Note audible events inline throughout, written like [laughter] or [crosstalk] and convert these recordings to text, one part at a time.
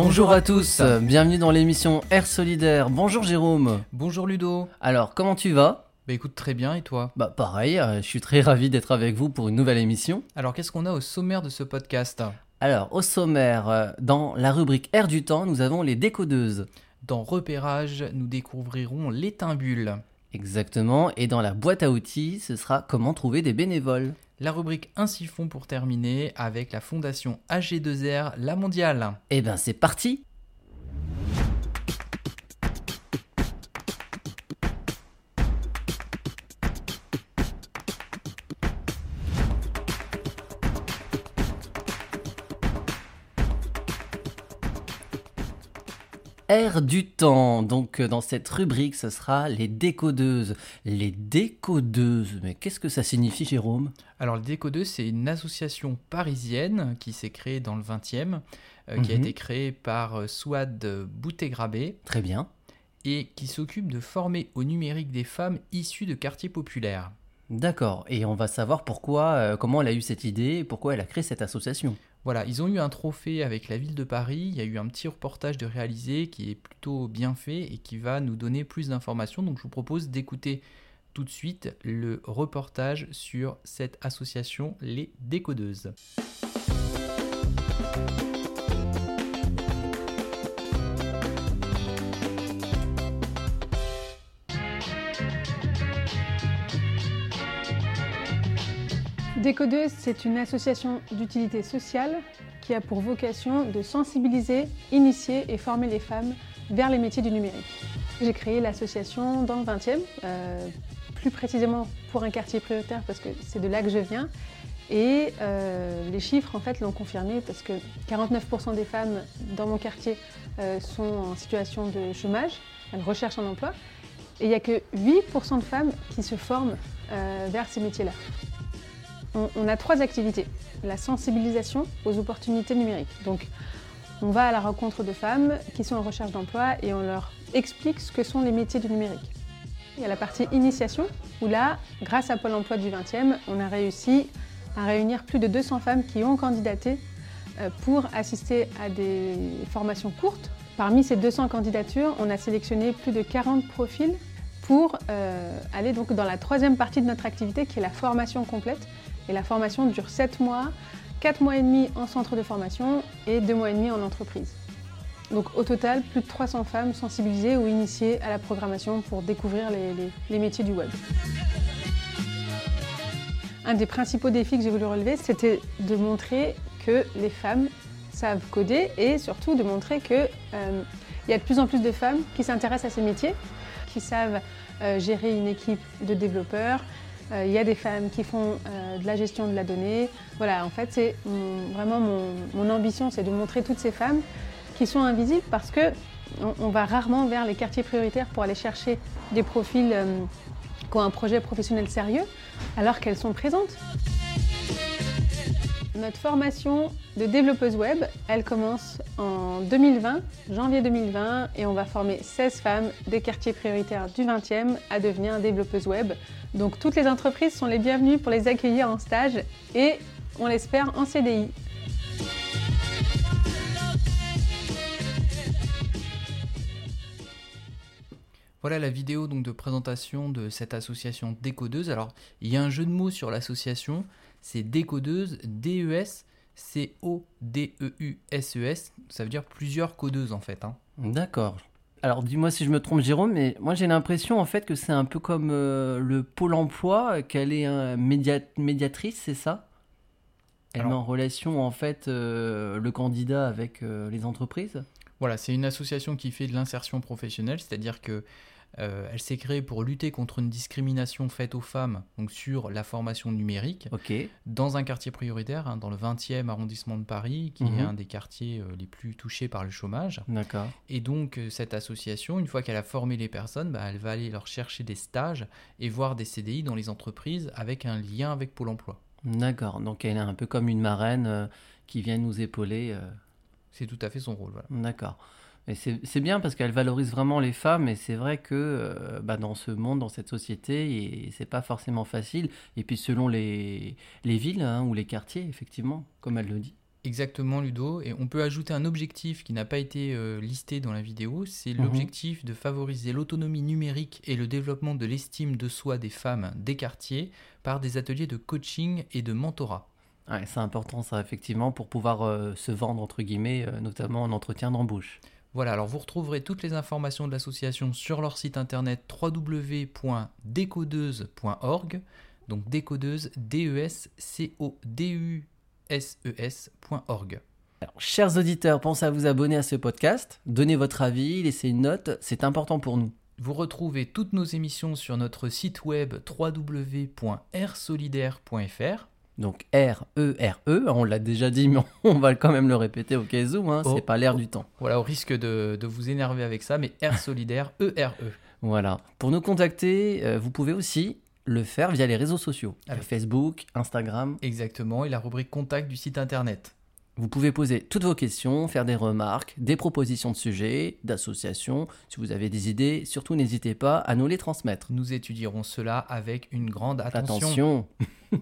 Bonjour à tous, bienvenue dans l'émission Air Solidaire. Bonjour Jérôme. Bonjour Ludo. Alors, comment tu vas? Bah écoute, très bien, et toi? Bah pareil, euh, je suis très ravi d'être avec vous pour une nouvelle émission. Alors qu'est-ce qu'on a au sommaire de ce podcast? Alors, au sommaire, euh, dans la rubrique Air du temps, nous avons les décodeuses. Dans Repérage, nous découvrirons l'étimbule. Exactement, et dans la boîte à outils, ce sera comment trouver des bénévoles. La rubrique Un siphon pour terminer avec la fondation AG2R La Mondiale. Eh ben c'est parti Air du temps. Donc euh, dans cette rubrique, ce sera les décodeuses. Les décodeuses, mais qu'est-ce que ça signifie Jérôme? Alors les décodeuses, c'est une association parisienne qui s'est créée dans le 20e, euh, qui a Mhm. été créée par euh, Souad Boutégrabé Très bien. et qui s'occupe de former au numérique des femmes issues de quartiers populaires. D'accord. Et on va savoir pourquoi, euh, comment elle a eu cette idée et pourquoi elle a créé cette association. Voilà, ils ont eu un trophée avec la ville de Paris. Il y a eu un petit reportage de réalisé qui est plutôt bien fait et qui va nous donner plus d'informations. Donc je vous propose d'écouter tout de suite le reportage sur cette association Les Décodeuses. Décodeuse, c'est une association d'utilité sociale qui a pour vocation de sensibiliser, initier et former les femmes vers les métiers du numérique. J'ai créé l'association dans le 20e, euh, plus précisément pour un quartier prioritaire parce que c'est de là que je viens. Et euh, les chiffres en fait l'ont confirmé parce que 49% des femmes dans mon quartier euh, sont en situation de chômage, elles recherchent un emploi. Et il n'y a que 8% de femmes qui se forment vers ces métiers-là. On, a trois activités. La sensibilisation aux opportunités numériques. Donc, on va à la rencontre de femmes qui sont en recherche d'emploi et on leur explique ce que sont les métiers du numérique. Il y a la partie initiation, où là, grâce à Pôle emploi du 20e, on a réussi à réunir plus de 200 femmes qui ont candidaté euh, pour assister à des formations courtes. Parmi ces 200 candidatures, on a sélectionné plus de 40 profils pour euh, aller donc dans la troisième partie de notre activité qui est la formation complète. Et la formation dure 7 mois, 4 mois et demi en centre de formation et 2 mois et demi en entreprise. Donc au total, plus de 300 femmes sensibilisées ou initiées à la programmation pour découvrir les, métiers du web. Un des principaux défis que j'ai voulu relever, c'était de montrer que les femmes savent coder et surtout de montrer qu'il y a de plus en plus de femmes qui s'intéressent à ces métiers, qui savent euh, gérer une équipe de développeurs. Euh, Il y a des femmes qui font euh, de la gestion de la donnée. Voilà, en fait, c'est vraiment mon, ambition, c'est de montrer toutes ces femmes qui sont invisibles parce que on va rarement vers les quartiers prioritaires pour aller chercher des profils euh, qui ont un projet professionnel sérieux, alors qu'elles sont présentes. Notre formation de développeuse web, elle commence en 2020, janvier 2020, et on va former 16 femmes des quartiers prioritaires du 20e à devenir développeuses web. Donc toutes les entreprises sont les bienvenues pour les accueillir en stage et on l'espère en CDI. Voilà la vidéo donc de présentation de cette association Décodeuse. Alors, il y a un jeu de mots sur l'association, c'est Décodeuse, D-E-S, C-O-D-E-U-S-E-S. Ça veut dire plusieurs codeuses en fait. hein. D'accord. Alors dis-moi si je me trompe Jérôme, mais moi j'ai l'impression en fait que c'est un peu comme euh, le pôle emploi, qu'elle est un média- médiatrice, c'est ça? Elle Alors- met en relation en fait euh, le candidat avec euh, les entreprises? Voilà, c'est une association qui fait de l'insertion professionnelle, c'est-à-dire que euh, elle s'est créée pour lutter contre une discrimination faite aux femmes, donc sur la formation numérique, dans un quartier prioritaire, hein, dans le 20e arrondissement de Paris, qui est Mhm. un des quartiers euh, les plus touchés par le chômage. D'accord. Et donc euh, cette association, une fois qu'elle a formé les personnes, bah, elle va aller leur chercher des stages et voir des CDI dans les entreprises avec un lien avec Pôle Emploi. D'accord. Donc elle est un peu comme une marraine euh, qui vient nous épauler. C'est tout à fait son rôle. Voilà. D'accord. Et c'est bien parce qu'elle valorise vraiment les femmes et c'est vrai que euh, bah, dans ce monde, dans cette société, et c'est pas forcément facile. Et puis selon les, les villes hein, ou les quartiers, effectivement, comme elle le dit. Exactement, Ludo. Et on peut ajouter un objectif qui n'a pas été euh, listé dans la vidéo. C'est Mhm. l'objectif de favoriser l'autonomie numérique et le développement de l'estime de soi des femmes des quartiers par des ateliers de coaching et de mentorat. Ouais, c'est important ça, effectivement, pour pouvoir euh, se vendre, entre guillemets, notamment en entretien d'embauche. Voilà, alors vous retrouverez toutes les informations de l'association sur leur site internet www.décodeuse.org. Donc décodeuse, D-E-S-C-O-D-U-S-E-S.org. Alors, chers auditeurs, pensez à vous abonner à ce podcast, donnez votre avis, laissez une note, c'est important pour nous. Vous retrouvez toutes nos émissions sur notre site web www.rsolidaire.fr. Donc R-E-R-E, on l'a déjà dit, mais [laughs] on va quand même le répéter au cas où, hein, Oh. c'est pas l'air du temps. Voilà, au risque de, de vous énerver avec ça, mais R solidaire, E E-R-E. Voilà. Pour nous contacter, euh, vous pouvez aussi le faire via les réseaux sociaux, Alors. Facebook, Instagram. Exactement, et la rubrique contact du site internet. Vous pouvez poser toutes vos questions, faire des remarques, des propositions de sujets, d'associations. Si vous avez des idées, surtout n'hésitez pas à nous les transmettre. Nous étudierons cela avec une grande attention. Attention. [laughs]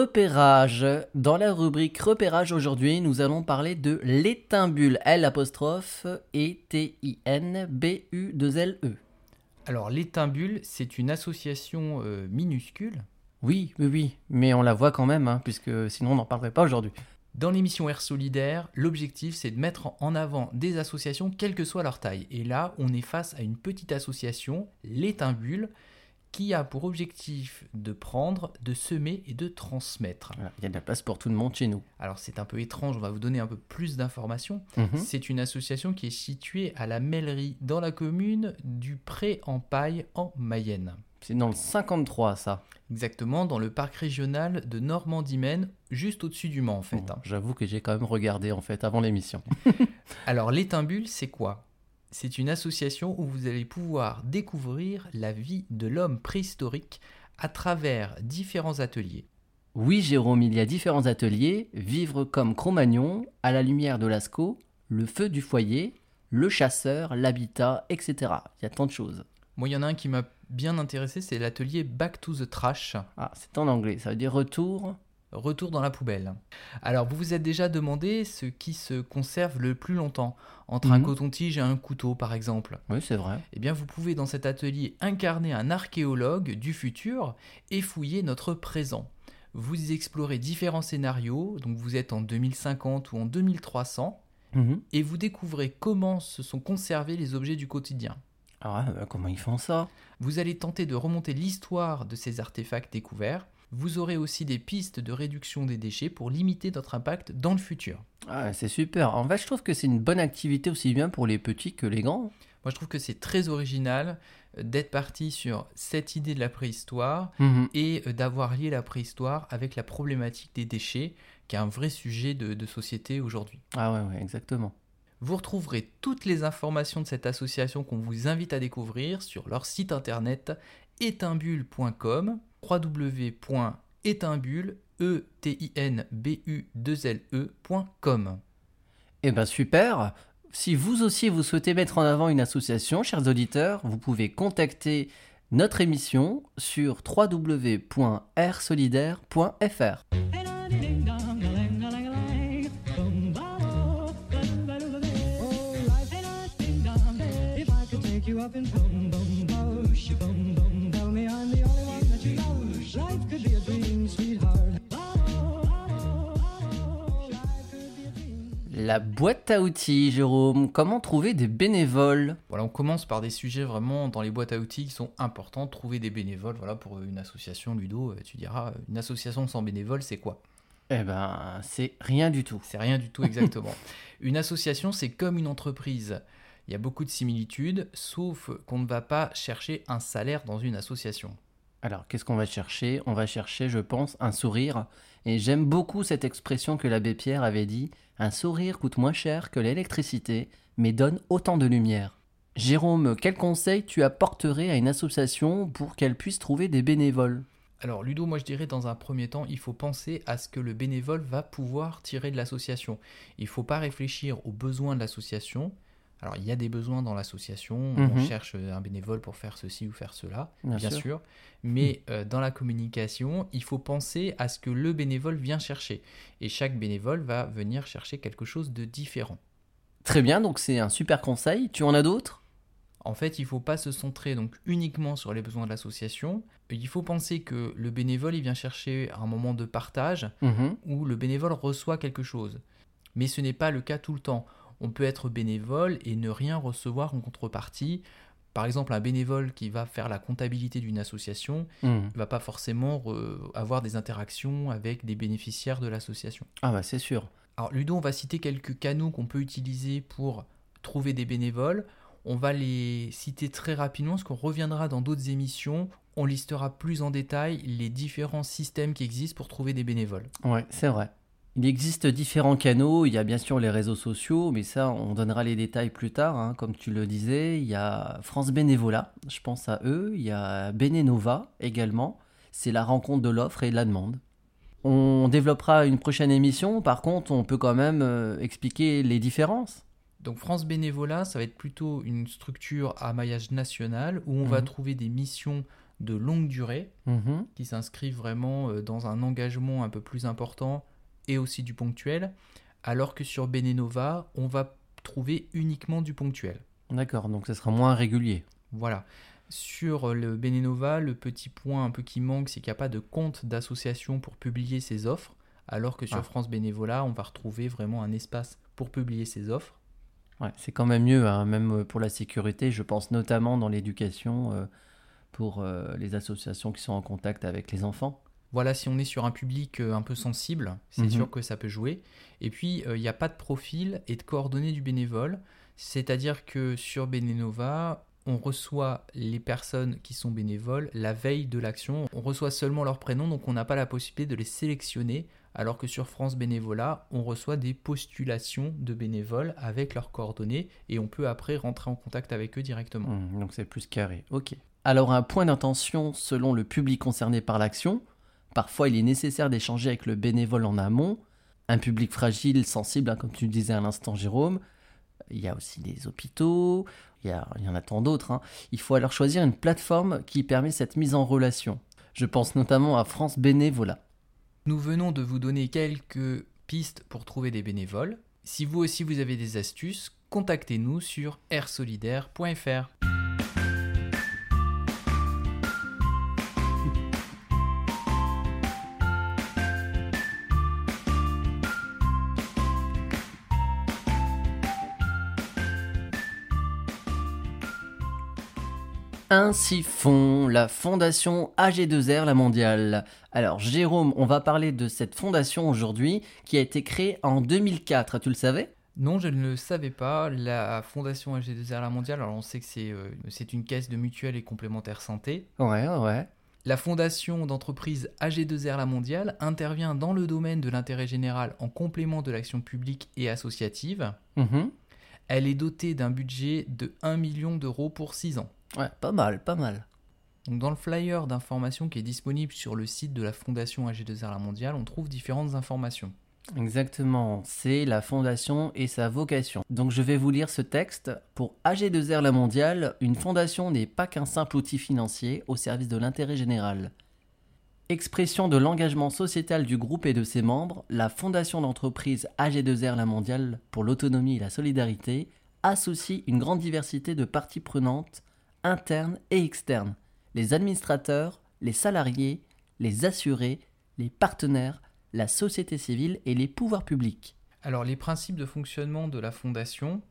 Repérage. Dans la rubrique repérage aujourd'hui, nous allons parler de l'étimbule. L apostrophe E T I N B U 2 L E. Alors, l'Étimbule, c'est une association euh, minuscule. Oui, oui, oui, mais on la voit quand même, hein, puisque sinon on n'en parlerait pas aujourd'hui. Dans l'émission Air Solidaire, l'objectif, c'est de mettre en avant des associations, quelle que soit leur taille. Et là, on est face à une petite association, l'Étimbule, qui a pour objectif de prendre, de semer et de transmettre. Voilà, Il y a de la place pour tout le monde chez nous. Alors, c'est un peu étrange, on va vous donner un peu plus d'informations. Mhm. C'est une association qui est située à la Mêlerie, dans la commune du Pré-en-Paille, en Mayenne. C'est dans le 53, ça. Exactement, dans le parc régional de Normandie-Maine, juste au-dessus du Mans, en fait. Bon, hein. J'avoue que j'ai quand même regardé, en fait, avant l'émission. [laughs] Alors, l'Étimbule, c'est quoi? C'est une association où vous allez pouvoir découvrir la vie de l'homme préhistorique à travers différents ateliers. Oui, Jérôme, il y a différents ateliers. Vivre comme Cro-Magnon, à la lumière de Lascaux, le feu du foyer, le chasseur, l'habitat, etc. Il y a tant de choses. Moi, il y en a un qui m'a bien intéressé, c'est l'atelier Back to the Trash. Ah, c'est en anglais, ça veut dire retour. Retour dans la poubelle. Alors, vous vous êtes déjà demandé ce qui se conserve le plus longtemps entre un Mhm. coton-tige et un couteau, par exemple. Oui, c'est vrai. Eh bien, vous pouvez dans cet atelier incarner un archéologue du futur et fouiller notre présent. Vous explorez différents scénarios, donc vous êtes en 2050 ou en 2300, Mhm. et vous découvrez comment se sont conservés les objets du quotidien. Ah, bah, comment ils font ça? Vous allez tenter de remonter l'histoire de ces artefacts découverts. Vous aurez aussi des pistes de réduction des déchets pour limiter notre impact dans le futur. ah, C'est super. En fait, je trouve que c'est une bonne activité aussi bien pour les petits que les grands. Moi, je trouve que c'est très original euh, d'être parti sur cette idée de la préhistoire Mhm. et euh, d'avoir lié la préhistoire avec la problématique des déchets, qui est un vrai sujet de, de société aujourd'hui. Ah ouais, ouais, exactement. Vous retrouverez toutes les informations de cette association qu'on vous invite à découvrir sur leur site internet étimbule.com www.étimbule e t i n b u 2 l e.com. Eh ben super Si vous aussi vous souhaitez mettre en avant une association, chers auditeurs, vous pouvez contacter notre émission sur www.rsolidaire.fr. La boîte à outils, Jérôme. Comment trouver des bénévoles Voilà, on commence par des sujets vraiment dans les boîtes à outils qui sont importants. Trouver des bénévoles, voilà, pour une association, Ludo, euh, tu diras, une association sans bénévoles, c'est quoi? Eh ben, c'est rien du tout. C'est rien du tout exactement. [laughs] une association, c'est comme une entreprise. Il y a beaucoup de similitudes, sauf qu'on ne va pas chercher un salaire dans une association. Alors, qu'est-ce qu'on va chercher? On va chercher, je pense, un sourire. Et j'aime beaucoup cette expression que l'abbé Pierre avait dit Un sourire coûte moins cher que l'électricité, mais donne autant de lumière. Jérôme, quel conseil tu apporterais à une association pour qu'elle puisse trouver des bénévoles? Alors Ludo, moi je dirais dans un premier temps, il faut penser à ce que le bénévole va pouvoir tirer de l'association. Il ne faut pas réfléchir aux besoins de l'association. Alors il y a des besoins dans l'association, on Mhm. cherche un bénévole pour faire ceci ou faire cela, Bien bien, sûr. sûr. Mais euh, dans la communication, il faut penser à ce que le bénévole vient chercher. Et chaque bénévole va venir chercher quelque chose de différent. Très bien, donc c'est un super conseil. Tu en as d'autres? En fait, il ne faut pas se centrer donc uniquement sur les besoins de l'association. Il faut penser que le bénévole, il vient chercher un moment de partage Mhm. où le bénévole reçoit quelque chose. Mais ce n'est pas le cas tout le temps. On peut être bénévole et ne rien recevoir en contrepartie. Par exemple, un bénévole qui va faire la comptabilité d'une association ne va pas forcément avoir des interactions avec des bénéficiaires de l'association. Ah bah c'est sûr. Alors Ludo, on va citer quelques canaux qu'on peut utiliser pour trouver des bénévoles. On va les citer très rapidement parce qu'on reviendra dans d'autres émissions. On listera plus en détail les différents systèmes qui existent pour trouver des bénévoles. Ouais, c'est vrai. Il existe différents canaux. Il y a bien sûr les réseaux sociaux, mais ça, on donnera les détails plus tard. hein. Comme tu le disais, il y a France Bénévolat, je pense à eux. Il y a Bénénova également. C'est la rencontre de l'offre et de la demande. On développera une prochaine émission. Par contre, on peut quand même euh, expliquer les différences. Donc France Bénévolat, ça va être plutôt une structure à maillage national où on va Mhm. trouver des missions de longue durée Mhm. qui s'inscrivent vraiment euh, dans un engagement un peu plus important et aussi du ponctuel, alors que sur Bénénova, on va trouver uniquement du ponctuel. D'accord, donc ce sera moins régulier. Voilà. Sur le Bénénova, le petit point un peu qui manque, c'est qu'il n'y a pas de compte d'association pour publier ses offres, alors que sur Ah. France Bénévolat, on va retrouver vraiment un espace pour publier ses offres. Ouais, c'est quand même mieux, hein, même pour la sécurité. Je pense notamment dans l'éducation euh, pour euh, les associations qui sont en contact avec les enfants. Voilà, si on est sur un public euh, un peu sensible, c'est Mhm. sûr que ça peut jouer. Et puis, euh, il n'y a pas de profil et de coordonnées du bénévole. C'est-à-dire que sur Bénénova, on reçoit les personnes qui sont bénévoles la veille de l'action. On reçoit seulement leur prénom, donc on n'a pas la possibilité de les sélectionner. Alors que sur France Bénévolat, on reçoit des postulations de bénévoles avec leurs coordonnées et on peut après rentrer en contact avec eux directement. Hmm, donc c'est plus carré. Ok. Alors un point d'intention selon le public concerné par l'action. Parfois il est nécessaire d'échanger avec le bénévole en amont. Un public fragile, sensible, hein, comme tu le disais à l'instant Jérôme. Il y a aussi des hôpitaux, il y, en a tant d'autres. hein. Il faut alors choisir une plateforme qui permet cette mise en relation. Je pense notamment à France Bénévolat. Nous venons de vous donner quelques pistes pour trouver des bénévoles. Si vous aussi vous avez des astuces, contactez-nous sur airsolidaire.fr. Ainsi font la fondation AG2R La Mondiale. Alors Jérôme, on va parler de cette fondation aujourd'hui qui a été créée en 2004, tu le savais? Non, je ne le savais pas. La Fondation AG2R La Mondiale, alors on sait que c'est euh, c'est une caisse de mutuelle et complémentaire santé. Ouais, ouais, ouais. La fondation d'entreprise AG2R La Mondiale intervient dans le domaine de l'intérêt général en complément de l'action publique et associative. Mhm. Elle est dotée d'un budget de 1 million d'euros pour 6 ans. Ouais, pas mal, pas mal. Donc dans le flyer d'information qui est disponible sur le site de la Fondation AG2R La Mondiale, on trouve différentes informations. Exactement, c'est la fondation et sa vocation. Donc je vais vous lire ce texte. Pour AG2R La Mondiale, une fondation n'est pas qu'un simple outil financier au service de l'intérêt général. Expression de l'engagement sociétal du groupe et de ses membres, la fondation d'entreprise AG2R La Mondiale pour l'autonomie et la solidarité associe une grande diversité de parties prenantes, internes et externes, les administrateurs, les salariés, les assurés, les partenaires, la société civile et les pouvoirs publics. Alors les principes de fonctionnement de la Fondation,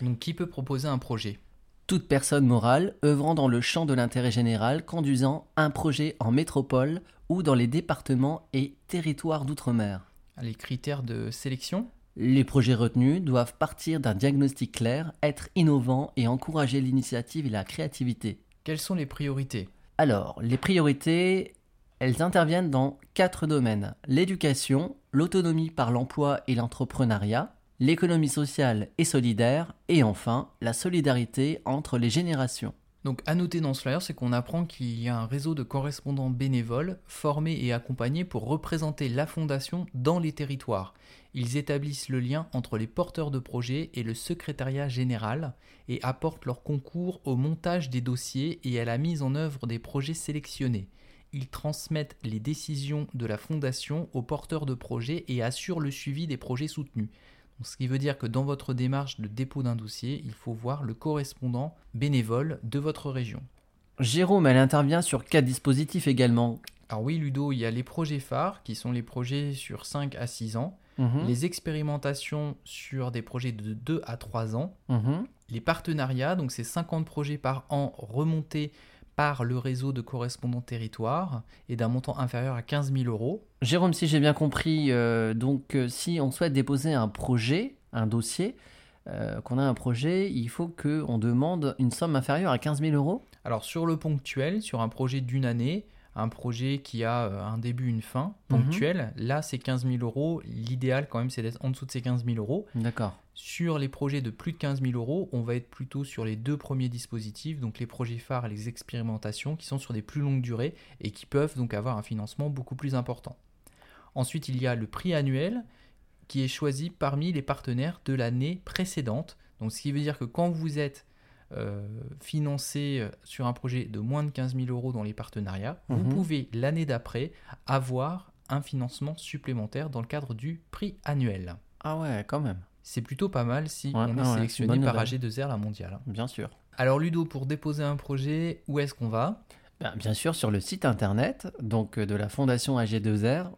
donc qui peut proposer un projet? Toute personne morale œuvrant dans le champ de l'intérêt général conduisant un projet en métropole ou dans les départements et territoires d'outre-mer. Les critères de sélection? Les projets retenus doivent partir d'un diagnostic clair, être innovants et encourager l'initiative et la créativité. Quelles sont les priorités? Alors, les priorités, elles interviennent dans quatre domaines. L'éducation, l'autonomie par l'emploi et l'entrepreneuriat, l'économie sociale et solidaire, et enfin, la solidarité entre les générations. Donc à noter dans ce flyer, c'est qu'on apprend qu'il y a un réseau de correspondants bénévoles formés et accompagnés pour représenter la fondation dans les territoires. Ils établissent le lien entre les porteurs de projets et le secrétariat général et apportent leur concours au montage des dossiers et à la mise en œuvre des projets sélectionnés. Ils transmettent les décisions de la fondation aux porteurs de projets et assurent le suivi des projets soutenus. Ce qui veut dire que dans votre démarche de dépôt d'un dossier, il faut voir le correspondant bénévole de votre région. Jérôme, elle intervient sur quatre dispositifs également. Alors oui, Ludo, il y a les projets phares, qui sont les projets sur 5 à 6 ans, Mhm. les expérimentations sur des projets de 2 à 3 ans, Mhm. les partenariats, donc c'est 50 projets par an remontés par le réseau de correspondants territoire et d'un montant inférieur à 15 000 euros. Jérôme, si j'ai bien compris, euh, donc euh, si on souhaite déposer un projet, un dossier, euh, qu'on a un projet, il faut qu'on demande une somme inférieure à 15 000 euros? Alors sur le ponctuel, sur un projet d'une année, un projet qui a euh, un début, une fin Mhm. ponctuel, là c'est 15 000 euros. L'idéal quand même c'est d'être en dessous de ces 15 000 euros. D'accord. Sur les projets de plus de 15 000 euros, on va être plutôt sur les deux premiers dispositifs, donc les projets phares et les expérimentations, qui sont sur des plus longues durées et qui peuvent donc avoir un financement beaucoup plus important. Ensuite, il y a le prix annuel qui est choisi parmi les partenaires de l'année précédente. Donc, ce qui veut dire que quand vous êtes euh, financé euh, sur un projet de moins de 15 000 euros dans les partenariats, vous Mhm. pouvez l'année d'après avoir un financement supplémentaire dans le cadre du prix annuel. Ah ouais, quand même, C'est plutôt pas mal si Ouais, on est ouais, c'est sélectionné par nouvelle. AG2R la mondiale. bien sûr. Alors Ludo, pour déposer un projet, où est-ce qu'on va? Ben, bien sûr, sur le site internet donc euh, de la Fondation AG2R,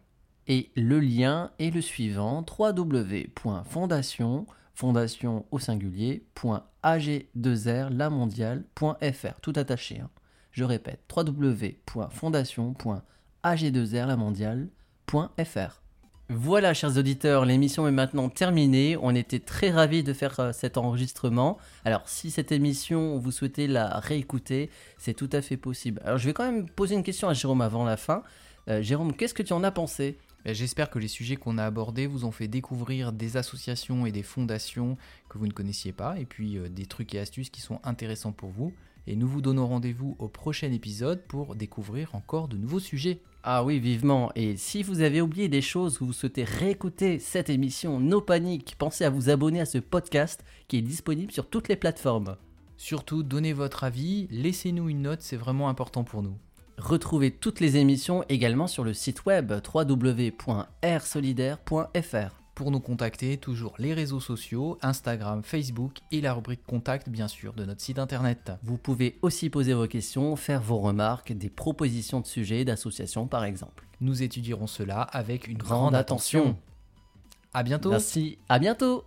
et le lien est le suivant www.fondation fondation au singulier .ag2rlamondiale.fr tout attaché. hein. Je répète www.fondation.ag2rlamondiale.fr. Voilà, chers auditeurs, l'émission est maintenant terminée. On était très ravis de faire euh, cet enregistrement. Alors, si cette émission, vous souhaitez la réécouter, c'est tout à fait possible. Alors, je vais quand même poser une question à Jérôme avant la fin. Euh, Jérôme, qu'est-ce que tu en as pensé? J'espère que les sujets qu'on a abordés vous ont fait découvrir des associations et des fondations que vous ne connaissiez pas, et puis euh, des trucs et astuces qui sont intéressants pour vous. Et nous vous donnons rendez-vous au prochain épisode pour découvrir encore de nouveaux sujets. Ah oui, vivement. Et si vous avez oublié des choses ou vous souhaitez réécouter cette émission, no panique, pensez à vous abonner à ce podcast qui est disponible sur toutes les plateformes. Surtout, donnez votre avis, laissez-nous une note, c'est vraiment important pour nous. Retrouvez toutes les émissions également sur le site web www.rsolidaire.fr. Pour nous contacter, toujours les réseaux sociaux, Instagram, Facebook et la rubrique contact bien sûr de notre site internet. Vous pouvez aussi poser vos questions, faire vos remarques, des propositions de sujets, d'associations par exemple. Nous étudierons cela avec une Grande grande, attention. attention. À bientôt. Merci, à bientôt